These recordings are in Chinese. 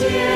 cheer.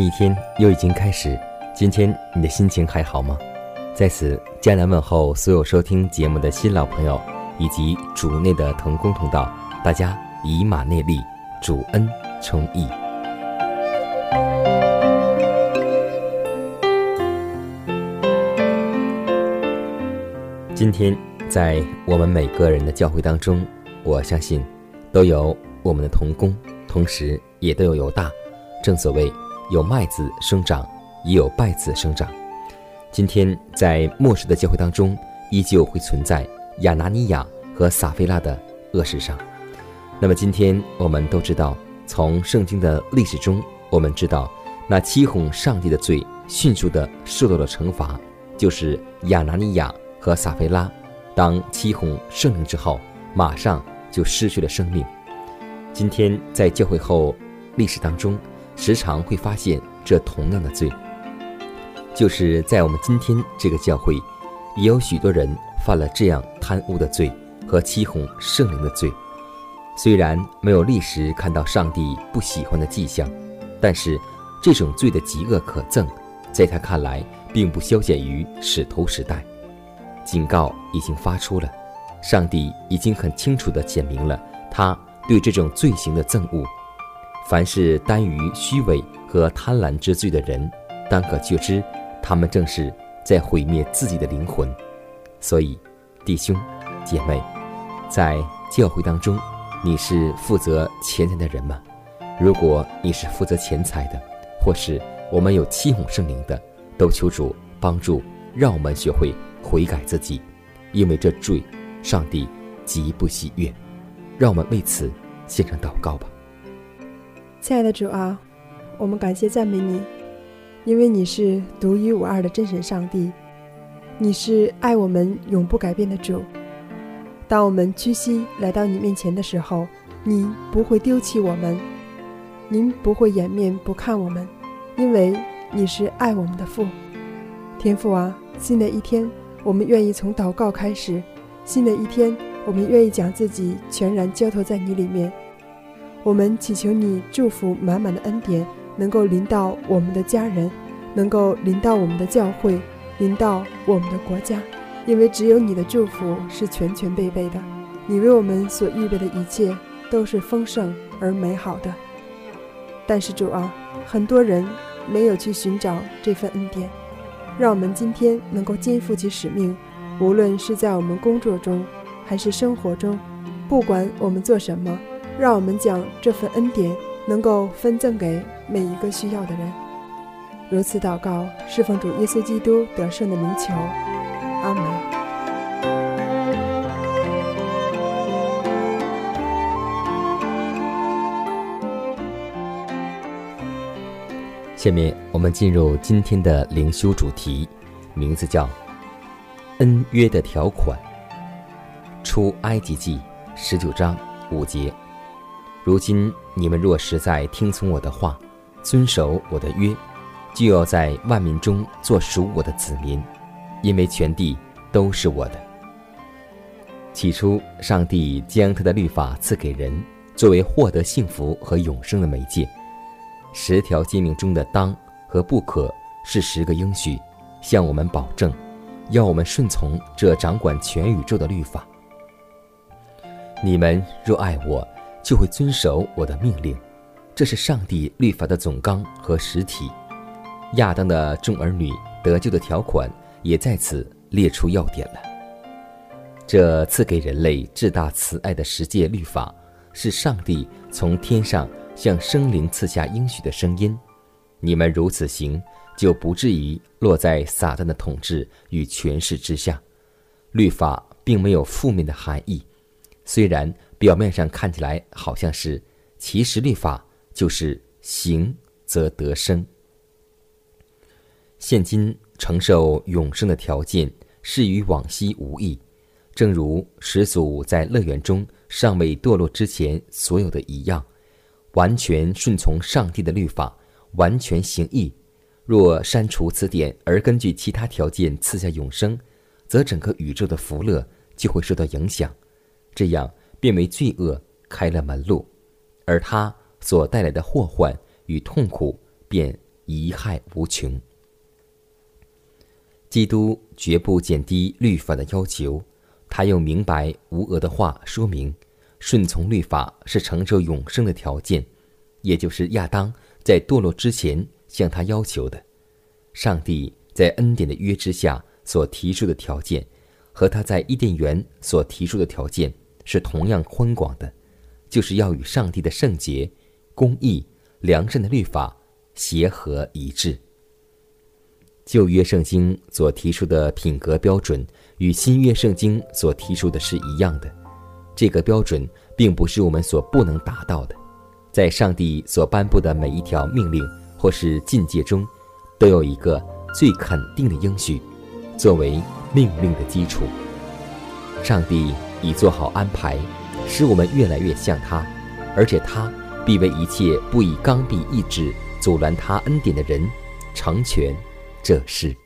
一天又已经开始，今天你的心情还好吗？在此，艰难问候所有收听节目的新老朋友，以及主内的同工同道，大家以马内利，主恩充溢。今天，在我们每个人的教会当中，我相信都有我们的同工，同时也都有犹大。正所谓。有麦子生长，也有败子生长。今天在末世的教会当中，依旧会存在亚拿尼亚和撒菲拉的恶事上。那么今天我们都知道，从圣经的历史中，我们知道那欺哄上帝的罪迅速的受到了惩罚，就是亚拿尼亚和撒菲拉，当欺哄圣灵之后，马上就失去了生命。今天在教会后历史当中。时常会发现这同样的罪，就是在我们今天这个教会，也有许多人犯了这样贪污的罪和欺哄圣灵的罪。虽然没有历史看到上帝不喜欢的迹象，但是这种罪的极恶可憎，在他看来并不消减于使徒时代。警告已经发出了，上帝已经很清楚地显明了他对这种罪行的憎恶。凡是耽于虚伪和贪婪之罪的人，当可觉知，他们正是在毁灭自己的灵魂。所以，弟兄姐妹，在教会当中，你是负责钱财的人吗？如果你是负责钱财的，或是我们有欺哄圣灵的，都求主帮助，让我们学会悔改自己，因为这罪，上帝极不喜悦。让我们为此献上祷告吧。亲爱的主啊，我们感谢赞美你，因为你是独一无二的真神上帝，你是爱我们永不改变的主。当我们屈膝来到你面前的时候，你不会丢弃我们，您不会掩面不看我们，因为你是爱我们的父。天父啊，新的一天，我们愿意从祷告开始；新的一天，我们愿意将自己全然交托在你里面。我们祈求你祝福满满的恩典，能够临到我们的家人，能够临到我们的教会，临到我们的国家，因为只有你的祝福是全全备备的。你为我们所预备的一切都是丰盛而美好的。但是主啊，很多人没有去寻找这份恩典，让我们今天能够肩负起使命，无论是在我们工作中，还是生活中，不管我们做什么。让我们将这份恩典能够分赠给每一个需要的人。如此祷告，侍奉主耶稣基督得胜的名求，阿门。下面我们进入今天的灵修主题，名字叫“恩约的条款”。出埃及记十九章五节。如今你们若实在听从我的话，遵守我的约，就要在万民中做属我的子民，因为全地都是我的。起初，上帝将他的律法赐给人，作为获得幸福和永生的媒介。十条诫命中的“当”和“不可”是十个应许，向我们保证，要我们顺从这掌管全宇宙的律法。你们若爱我，就会遵守我的命令，这是上帝律法的总纲和实体。亚当的众儿女得救的条款也在此列出要点了。这赐给人类至大慈爱的十诫律法，是上帝从天上向生灵赐下应许的声音。你们如此行，就不至于落在撒旦的统治与权势之下。律法并没有负面的含义，虽然表面上看起来好像是，其实律法就是行则得生。现今承受永生的条件是与往昔无异，正如始祖在乐园中尚未堕落之前所有的一样，完全顺从上帝的律法，完全行义。若删除此点而根据其他条件赐下永生，则整个宇宙的福乐就会受到影响，这样便为罪恶开了门路，而他所带来的祸患与痛苦便贻害无穷。基督绝不减低律法的要求，他用明白无讹的话说明，顺从律法是承受永生的条件，也就是亚当在堕落之前向他要求的。上帝在恩典的约之下所提出的条件，和他在伊甸园所提出的条件是同样宽广的，就是要与上帝的圣洁、公义、良善的律法协和一致。旧约圣经所提出的品格标准与新约圣经所提出的是一样的，这个标准并不是我们所不能达到的。在上帝所颁布的每一条命令或是禁戒中，都有一个最肯定的应许，作为命令的基础。上帝已做好安排，使我们越来越像他，而且他必为一切不以刚愎意志阻拦他恩典的人成全。这事。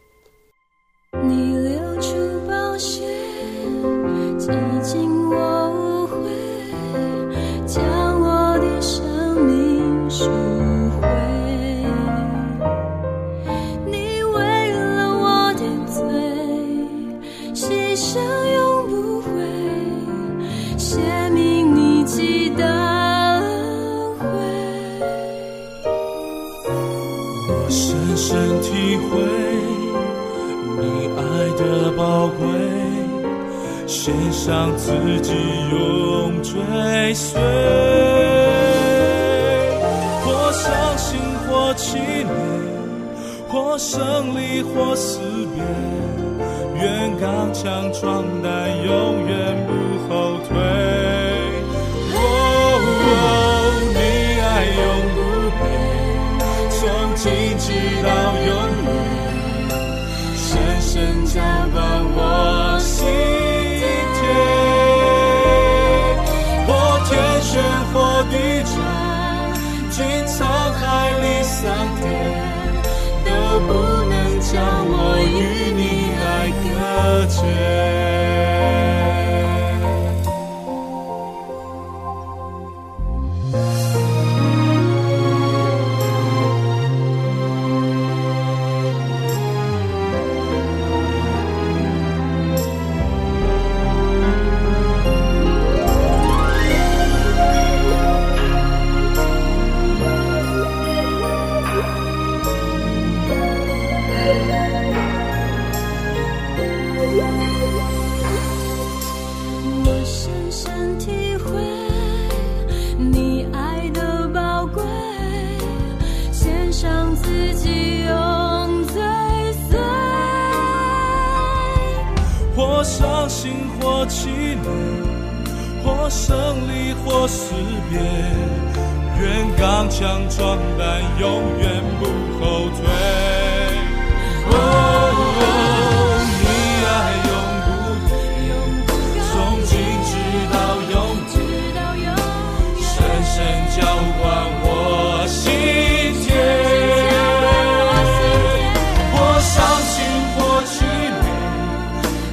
自己永追随。或伤心，或气馁，或胜利，或死别，愿刚强壮胆，永远不后退。哦，你爱永不变。从今直到永远，深深浇灌我隔声交换我心天我伤心我取名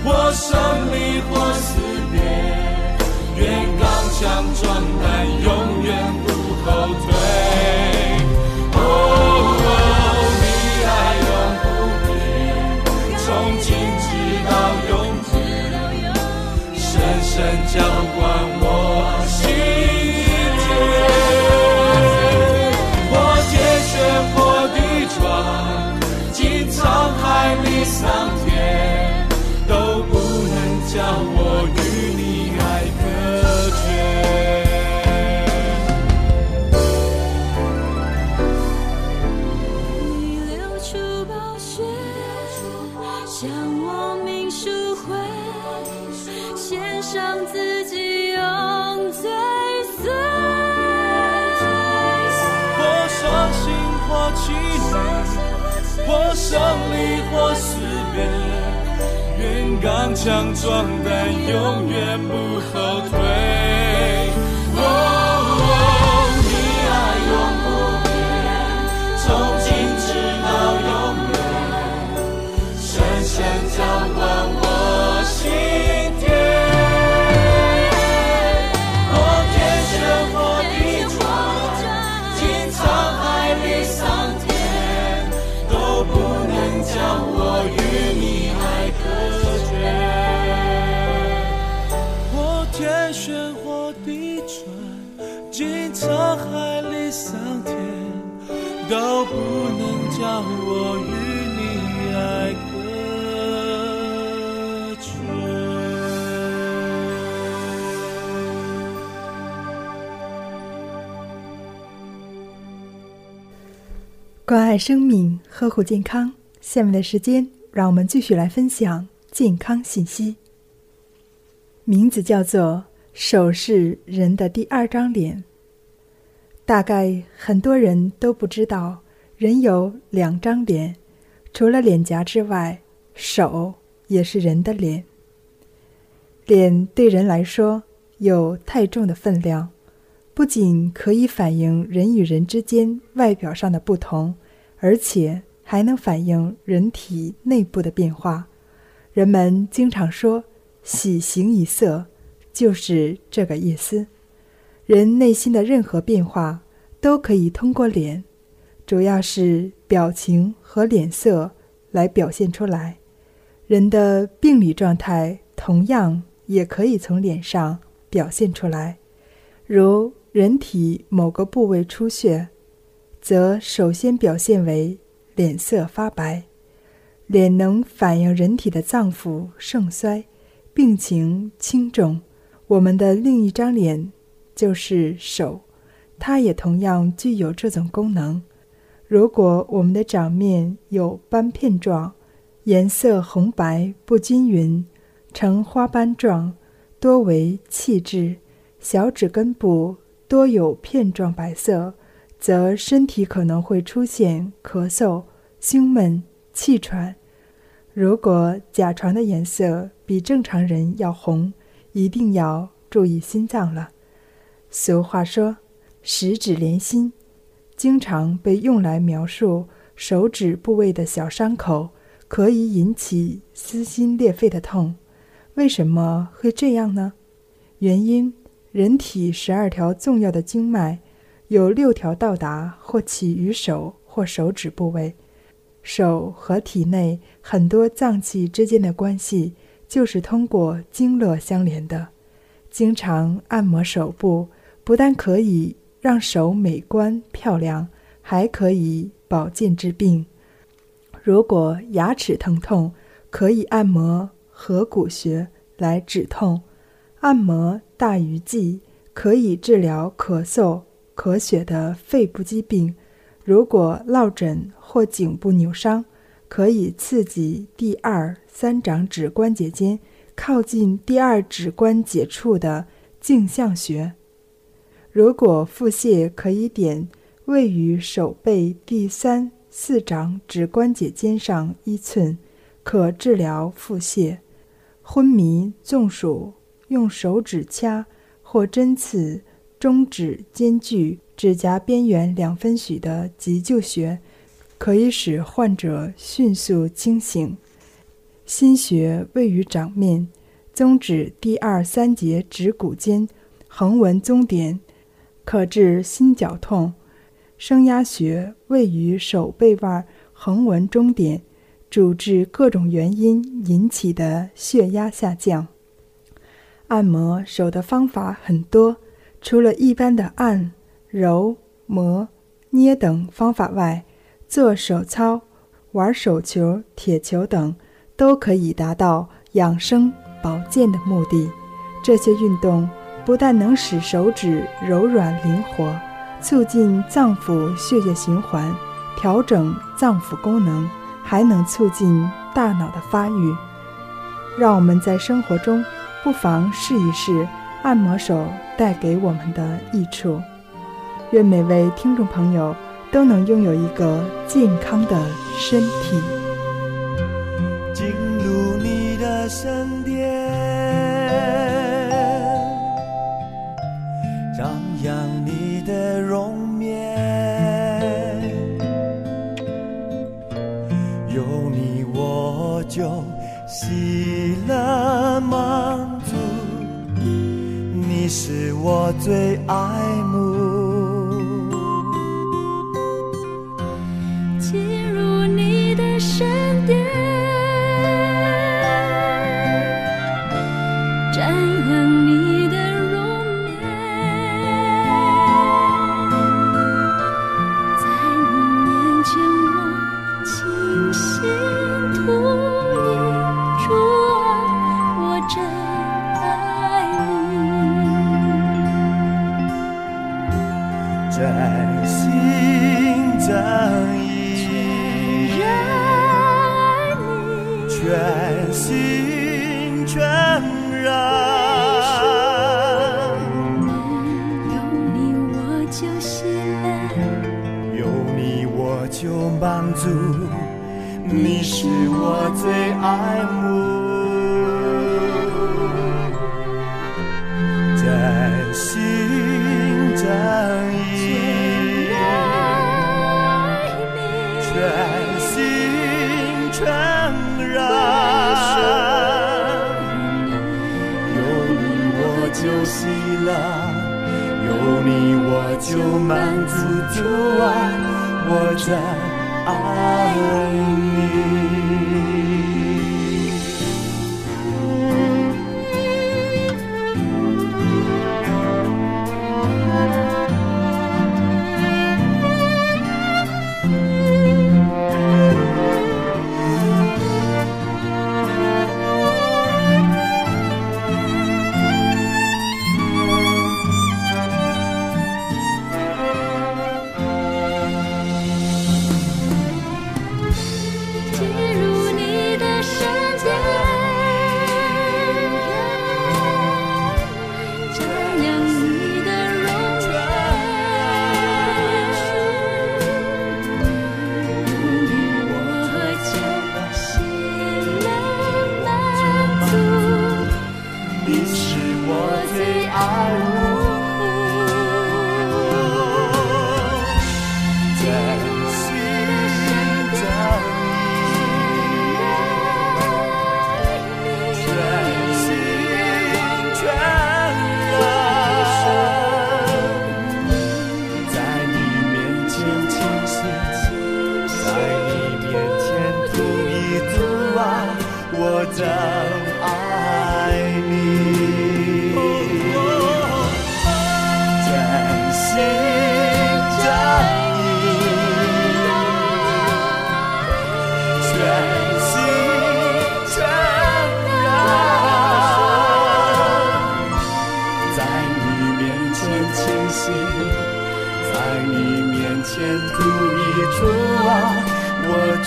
我生离或死别。愿刚强壮胆永远不后退。哦你爱永不变从今直到永远深深交换献上自己用最碎。或伤心，或气馁，或胜利，或死别，愿刚强壮胆，永远不后退。都不能将我与你爱隔绝。关爱生命，呵护健康。下面的时间，让我们继续来分享健康信息。名字叫做“手是人的第二张脸”。大概很多人都不知道，人有两张脸，除了脸颊之外，手也是人的脸。脸对人来说有太重的分量，不仅可以反映人与人之间外表上的不同，而且还能反映人体内部的变化。人们经常说“喜形于色”，就是这个意思。人内心的任何变化都可以通过脸，主要是表情和脸色来表现出来。人的病理状态同样也可以从脸上表现出来，如人体某个部位出血，则首先表现为脸色发白。脸能反映人体的脏腑盛衰、病情轻重。我们的另一张脸就是手，它也同样具有这种功能。如果我们的掌面有斑片状，颜色红白不均匀，呈花斑状，多为气滞；小指根部多有片状白色，则身体可能会出现咳嗽、胸闷、气喘。如果甲床的颜色比正常人要红，一定要注意心脏了。俗话说“十指连心”，经常被用来描述手指部位的小伤口，可以引起撕心裂肺的痛。为什么会这样呢？原因：人体十二条重要的经脉，有六条到达或起于手或手指部位。手和体内很多脏器之间的关系，就是通过经络相连的。经常按摩手部，不但可以让手美观漂亮，还可以保健治病。如果牙齿疼痛，可以按摩合谷穴来止痛；按摩大鱼际可以治疗咳嗽、咳血的肺部疾病。如果落枕或颈部扭伤，可以刺激第二、三掌指关节间靠近第二指关节处的颈项穴。如果腹泻，可以点位于手背第三、四掌指关节尖上一寸，可治疗腹泻。昏迷、中暑，用手指掐或针刺中指间距。指甲边缘两分许的急救穴，可以使患者迅速清醒。心穴位于掌面，中指第二、三节指骨间，横纹中点，可治心绞痛。升压穴位于手背腕横纹中点，主治各种原因引起的血压下降。按摩手的方法很多，除了一般的按。揉、摩、捏等方法外，做手操、玩手球、铁球等，都可以达到养生保健的目的。这些运动不但能使手指柔软灵活，促进脏腑血液循环，调整脏腑功能，还能促进大脑的发育。让我们在生活中不妨试一试按摩手带给我们的益处。愿每位听众朋友都能拥有一个健康的身体。最爱慕。足，你是我最爱慕。真心真意，全心全然。有你我就喜乐，有你我就满足主啊，我在爱你。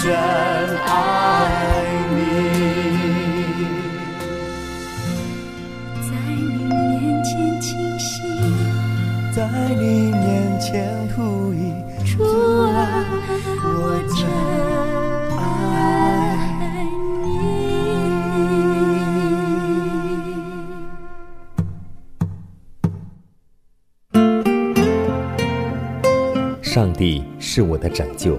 真爱你。在你面前倾心，在你面前吐一主啊，我真爱你。上帝是我的拯救，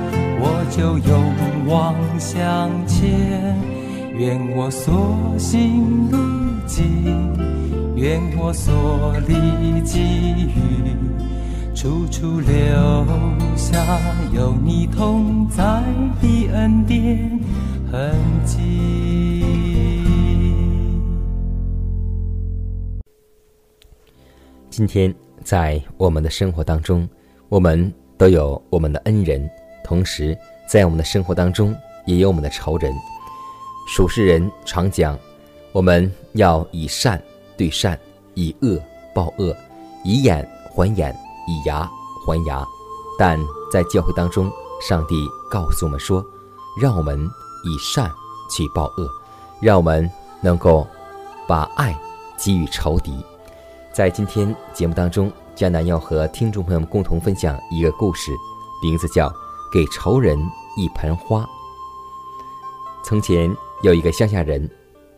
我就勇往向前。愿我所行路径，愿我所立给予，处处留下有你同在的恩典痕迹。今。天在我们的生活当中，我们都有我们的恩人，同时在我们的生活当中也有我们的仇人。属世人常讲，我们要以善对善，以恶报恶，以眼还眼，以牙还牙。但在教会当中，上帝告诉我们说，让我们以善去报恶，让我们能够把爱给予仇敌。在今天节目当中，江南要和听众朋友们共同分享一个故事，名字叫《给仇人一盆花》。从前有一个乡下人，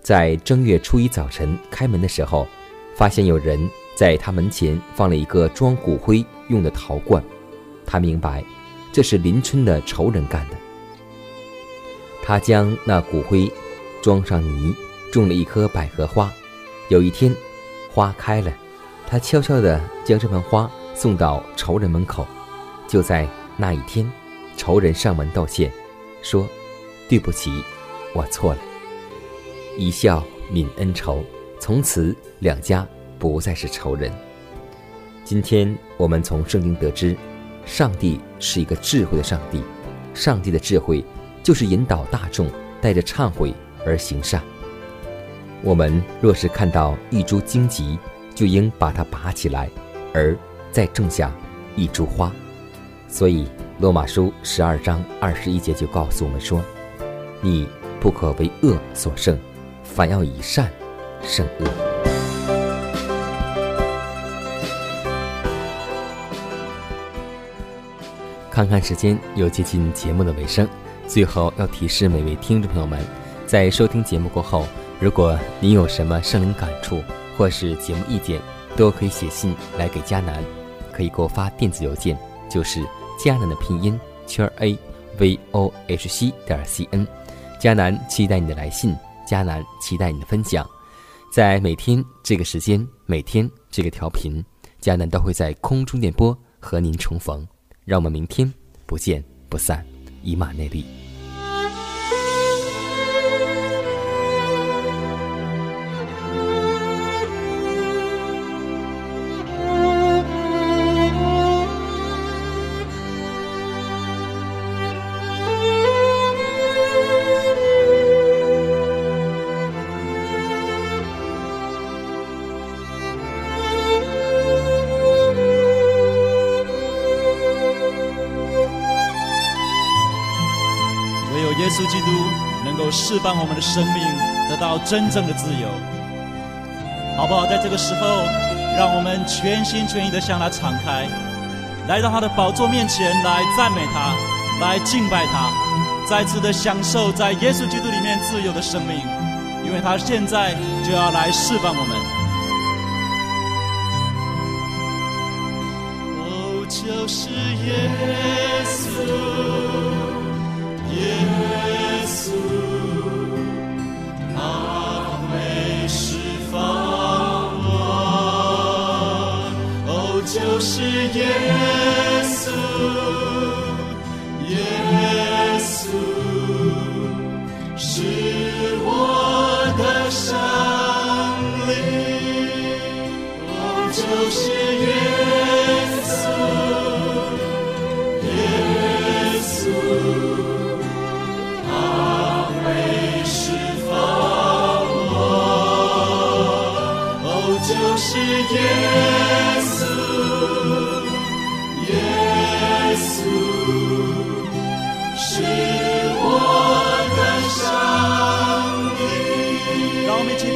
在正月初一早晨开门的时候，发现有人在他门前放了一个装骨灰用的陶罐。他明白，这是邻村的仇人干的。他将那骨灰装上泥，种了一棵百合花。有一天，花开了，他悄悄地将这盆花送到仇人门口。就在那一天，仇人上门道歉，说：“对不起。”我错了，一笑泯恩仇，从此两家不再是仇人。今天我们从圣经得知，上帝是一个智慧的上帝，上帝的智慧就是引导大众带着忏悔而行善。我们若是看到一株荆棘，就应把它拔起来，而再种下一株花。所以罗马书十二章二十一节就告诉我们说：“你。”不可为恶所胜，反要以善胜恶。看看时间，又接近节目的尾声，最后要提示每位听众朋友们，在收听节目过后，如果您有什么圣灵感触或是节目意见，都可以写信来给迦南，可以给我发电子邮件，就是迦南的拼音圈 a v o h c 点 c n。迦南期待你的来信，迦南期待你的分享，在每天这个时间，每天这个调频，迦南都会在空中电波和您重逢，让我们明天不见不散，以马内利。生命，得到真正的自由，好不好？在这个时候，让我们全心全意的向他敞开，来到他的宝座面前，来赞美他，来敬拜他，再次的享受在耶稣基督里面自由的生命，因为他现在就要来释放我们。哦，就是耶稣，就是耶稣，耶稣是我的生灵，我就是耶稣，耶稣，他会释放我，哦，就是耶。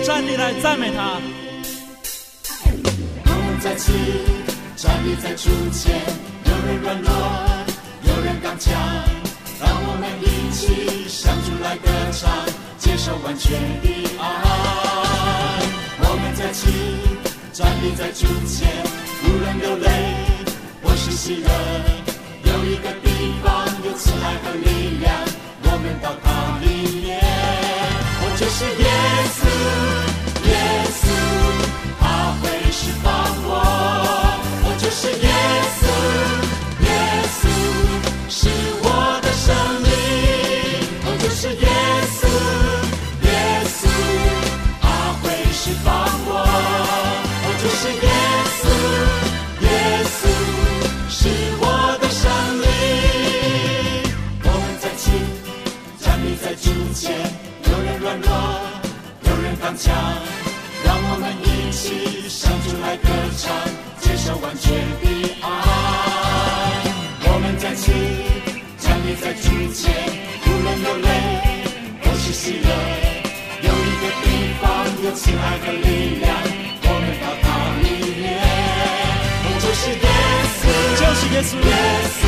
站立来赞美他。我们再次站立在主前，有人软弱，有人刚强，让我们一起向主来歌唱，接受完全的爱。我们再次站立在主前，无论流泪或是喜乐，有一个地方有慈爱和力量，我们到它里面，我就是耶稣，耶稣。他会释放我，我就是耶稣，强。让我们一起向主来歌唱，接受完全的爱。我们在起站立在主前，无论流泪或是喜乐，有一个地方有慈爱和力量，我们到它里面。就是耶稣，就是耶稣，耶稣，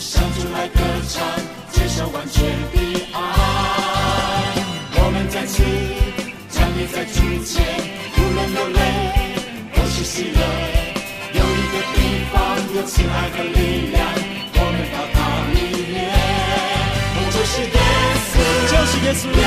向主来歌唱，接受完全的爱。我们在此站立在主前，无论流泪或是喜乐，有一个地方有亲爱和力量，我们到它里面。我就是耶稣，就是耶稣，耶